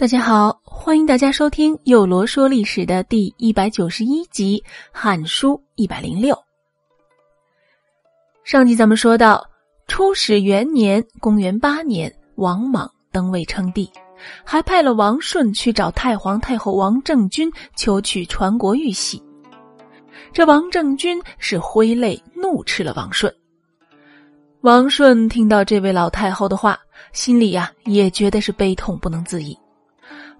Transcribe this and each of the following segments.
大家好，欢迎大家收听《幼罗说历史》的第一百九十一集《汉书》一百零六。上集咱们说到，初始元年（公元八年），王莽登位称帝，还派了王顺去找太皇太后王政君求取传国玉玺。这王政君是挥泪怒斥了王顺。王顺听到这位老太后的话，心里呀也觉得是悲痛不能自已。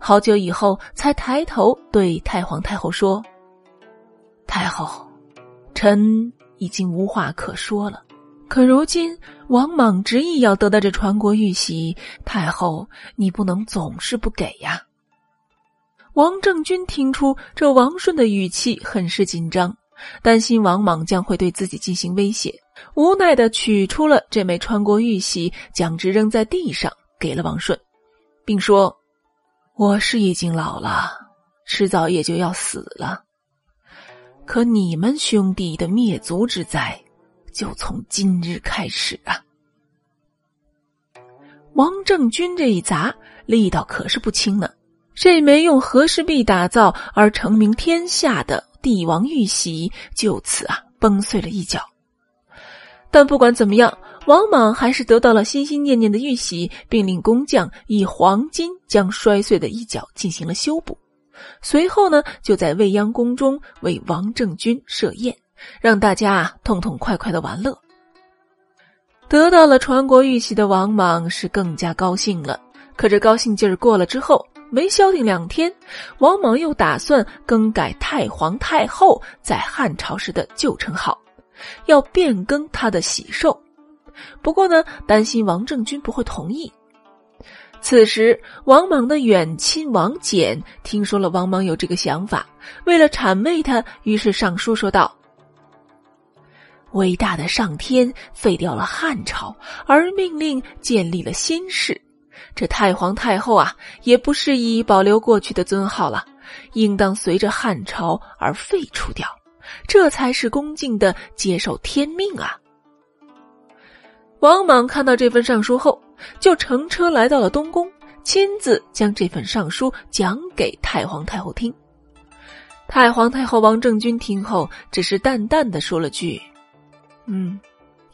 好久以后，才抬头对太皇太后说：“太后，臣已经无话可说了。可如今王莽执意要得到这传国玉玺，太后你不能总是不给呀。”王政君听出这王顺的语气很是紧张，担心王莽将会对自己进行威胁，无奈的取出了这枚传国玉玺，将之扔在地上，给了王顺，并说。我是已经老了，迟早也就要死了。可你们兄弟的灭族之灾，就从今日开始啊！王政君这一砸，力道可是不轻呢。这枚用和氏璧打造而成名天下的帝王玉玺，就此啊崩碎了一角。但不管怎么样。王莽还是得到了心心念念的玉玺，并令工匠以黄金将摔碎的一角进行了修补。随后呢，就在未央宫中为王政君设宴，让大家痛痛快快的玩乐。得到了传国玉玺的王莽是更加高兴了。可这高兴劲儿过了之后，没消停两天，王莽又打算更改太皇太后在汉朝时的旧称号，要变更他的喜寿。不过呢，担心王政君不会同意。此时，王莽的远亲王翦听说了王莽有这个想法，为了谄媚他，于是上书说道：“伟大的上天废掉了汉朝，而命令建立了新世。这太皇太后啊，也不适宜保留过去的尊号了，应当随着汉朝而废除掉，这才是恭敬的接受天命啊。”王莽看到这份上书后，就乘车来到了东宫，亲自将这份上书讲给太皇太后听。太皇太后王政君听后，只是淡淡的说了句：“嗯，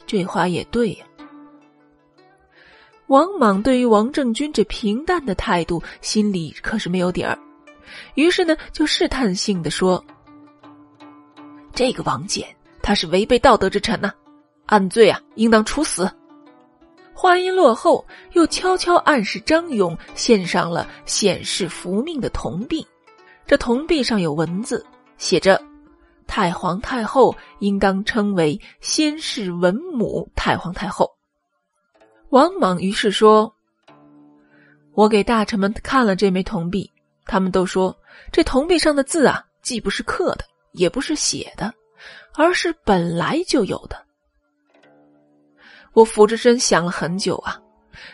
这话也对呀。”王莽对于王政君这平淡的态度，心里可是没有底儿，于是呢，就试探性的说：“这个王翦，他是违背道德之臣呐。”按罪啊，应当处死。话音落后，又悄悄暗示张勇献上了显示福命的铜币。这铜币上有文字，写着：“太皇太后应当称为先世文母太皇太后。”王莽于是说：“我给大臣们看了这枚铜币，他们都说这铜币上的字啊，既不是刻的，也不是写的，而是本来就有的。”我俯着身想了很久啊，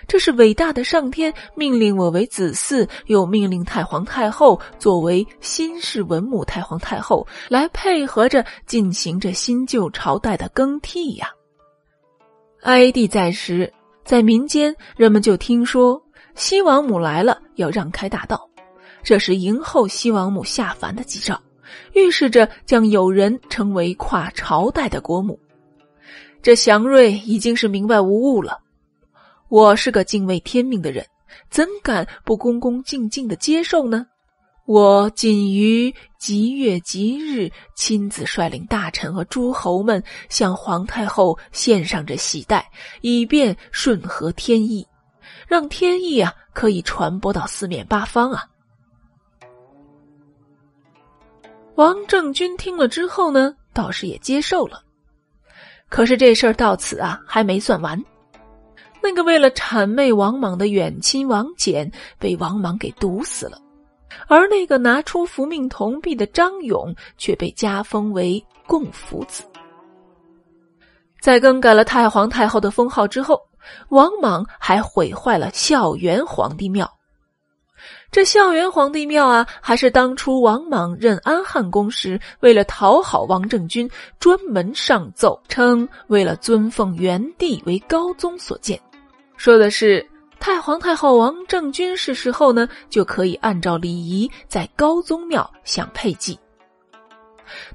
这是伟大的上天命令我为子嗣，又命令太皇太后作为新式文武太皇太后来配合着进行着新旧朝代的更替呀。哀帝在时，在民间人们就听说西王母来了，要让开大道，这是迎候西王母下凡的吉兆，预示着将有人成为跨朝代的国母。这祥瑞已经是明白无误了。我是个敬畏天命的人，怎敢不恭恭敬敬的接受呢？我仅于吉月吉日，亲自率领大臣和诸侯们向皇太后献上这喜带，以便顺合天意，让天意啊可以传播到四面八方啊。王政君听了之后呢，倒是也接受了。可是这事儿到此啊还没算完，那个为了谄媚王莽的远亲王翦被王莽给毒死了，而那个拿出福命铜币的张勇却被加封为共福子。在更改了太皇太后的封号之后，王莽还毁坏了孝元皇帝庙。这孝元皇帝庙啊，还是当初王莽任安汉公时，为了讨好王政君，专门上奏称为了尊奉元帝为高宗所建，说的是太皇太后王政君逝世后呢，就可以按照礼仪在高宗庙享配祭。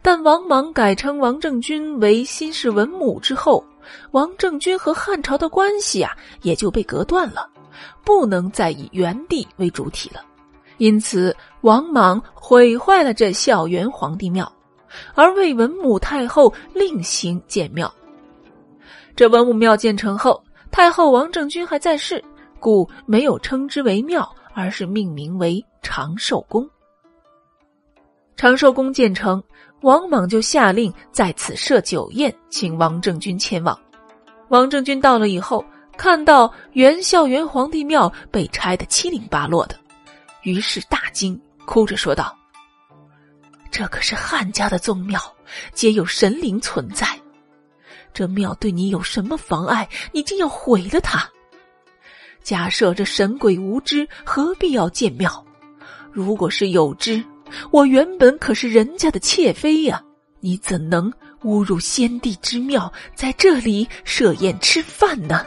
但王莽改称王政君为新式文母之后，王政君和汉朝的关系啊也就被隔断了，不能再以元帝为主体了。因此，王莽毁坏了这孝元皇帝庙，而为文武太后另行建庙。这文武庙建成后，太后王政君还在世。故没有称之为庙，而是命名为长寿宫。长寿宫建成，王莽就下令在此设酒宴，请王政君前往。王政君到了以后，看到元孝元皇帝庙被拆得七零八落的，于是大惊，哭着说道：“这可是汉家的宗庙，皆有神灵存在，这庙对你有什么妨碍？你竟要毁了它？”假设这神鬼无知，何必要建庙？如果是有知，我原本可是人家的妾妃呀！你怎能侮辱先帝之庙，在这里设宴吃饭呢？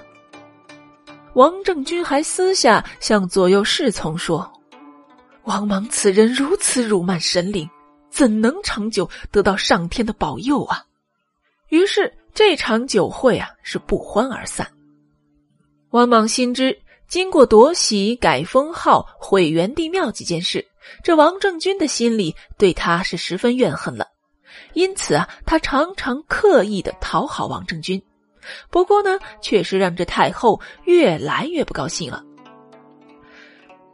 王政君还私下向左右侍从说：“王莽此人如此辱骂神灵，怎能长久得到上天的保佑啊？”于是这场酒会啊是不欢而散。王莽心知。经过夺玺、改封号、毁元帝庙几件事，这王政君的心里对他是十分怨恨了。因此啊，他常常刻意的讨好王政君。不过呢，确实让这太后越来越不高兴了。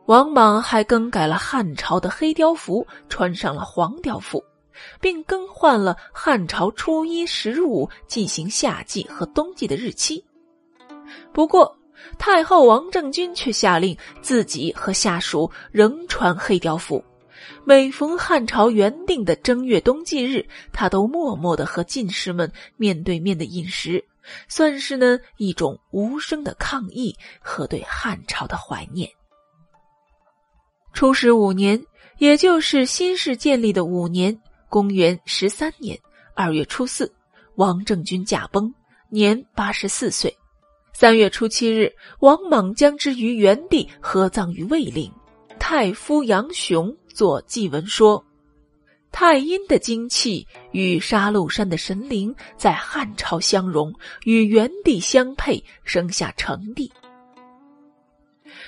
王莽还更改了汉朝的黑貂服，穿上了黄貂服，并更换了汉朝初一、十五进行夏季和冬季的日期。不过，太后王政君却下令自己和下属仍穿黑貂服，每逢汉朝原定的正月冬季日，他都默默的和进士们面对面的饮食，算是呢一种无声的抗议和对汉朝的怀念。初始五年，也就是新式建立的五年，公元十三年二月初四，王政君驾崩，年八十四岁。三月初七日，王莽将之于原地合葬于卫陵。太夫杨雄作祭文说：“太阴的精气与杀戮山的神灵在汉朝相融，与元帝相配，生下成帝。”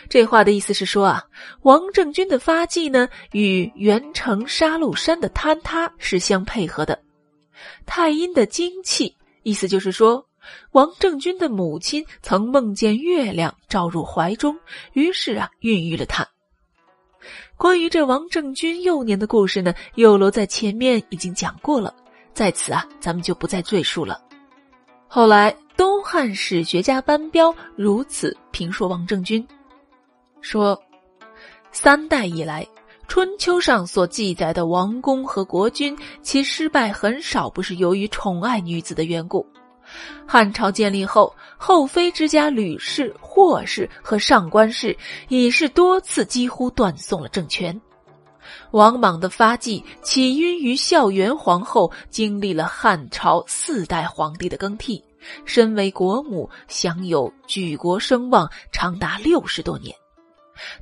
这话的意思是说啊，王政君的发迹呢，与元成杀戮山的坍塌是相配合的。太阴的精气，意思就是说。王政君的母亲曾梦见月亮照入怀中，于是啊，孕育了他。关于这王政君幼年的故事呢，有楼在前面已经讲过了，在此啊，咱们就不再赘述了。后来东汉史学家班彪如此评说王政君，说：三代以来，春秋上所记载的王公和国君，其失败很少不是由于宠爱女子的缘故。汉朝建立后，后妃之家吕氏、霍氏和上官氏已是多次几乎断送了政权。王莽的发迹起因于孝元皇后经历了汉朝四代皇帝的更替，身为国母，享有举国声望长达六十多年。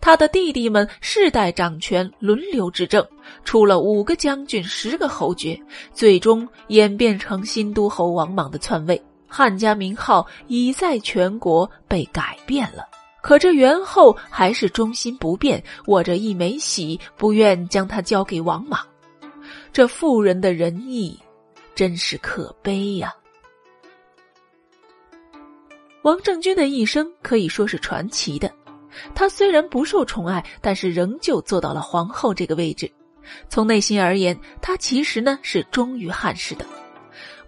他的弟弟们世代掌权，轮流执政，出了五个将军，十个侯爵，最终演变成新都侯王莽的篡位。汉家名号已在全国被改变了，可这元后还是忠心不变，握着一枚玺，不愿将它交给王莽。这妇人的仁义，真是可悲呀！王政君的一生可以说是传奇的。他虽然不受宠爱，但是仍旧做到了皇后这个位置。从内心而言，他其实呢是忠于汉室的。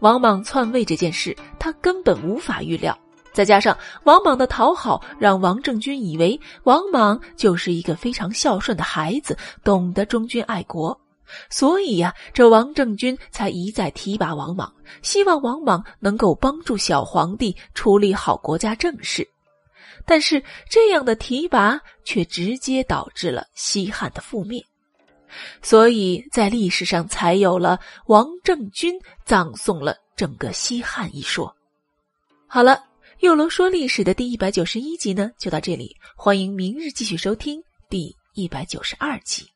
王莽篡位这件事，他根本无法预料。再加上王莽的讨好，让王政君以为王莽就是一个非常孝顺的孩子，懂得忠君爱国。所以呀，这王政君才一再提拔王莽，希望王莽能够帮助小皇帝处理好国家政事。但是这样的提拔却直接导致了西汉的覆灭，所以在历史上才有了王政君葬送了整个西汉一说。好了，又龙说历史的第一百九十一集呢，就到这里，欢迎明日继续收听第一百九十二集。